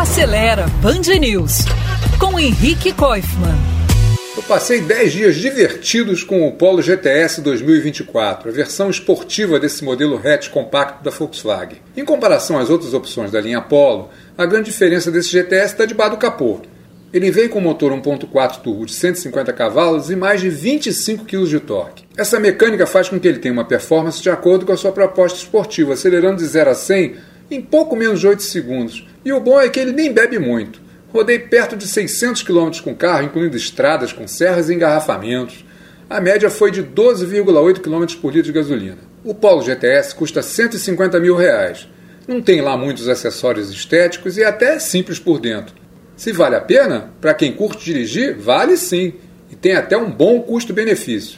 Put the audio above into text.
Acelera Band News com Henrique Koifman. Eu passei 10 dias divertidos com o Polo GTS 2024, a versão esportiva desse modelo hatch compacto da Volkswagen. Em comparação às outras opções da linha Polo, a grande diferença desse GTS está debaixo do capô. Ele vem com motor 1.4 turbo de 150 cavalos e mais de 25 kg de torque. Essa mecânica faz com que ele tenha uma performance de acordo com a sua proposta esportiva, acelerando de 0 a 100 em pouco menos de 8 segundos. E o bom é que ele nem bebe muito. Rodei perto de 600 km com carro, incluindo estradas com serras e engarrafamentos. A média foi de 12,8 km por litro de gasolina. O Polo GTS custa 150 mil reais. Não tem lá muitos acessórios estéticos e até é simples por dentro. Se vale a pena, para quem curte dirigir, vale sim. E tem até um bom custo-benefício.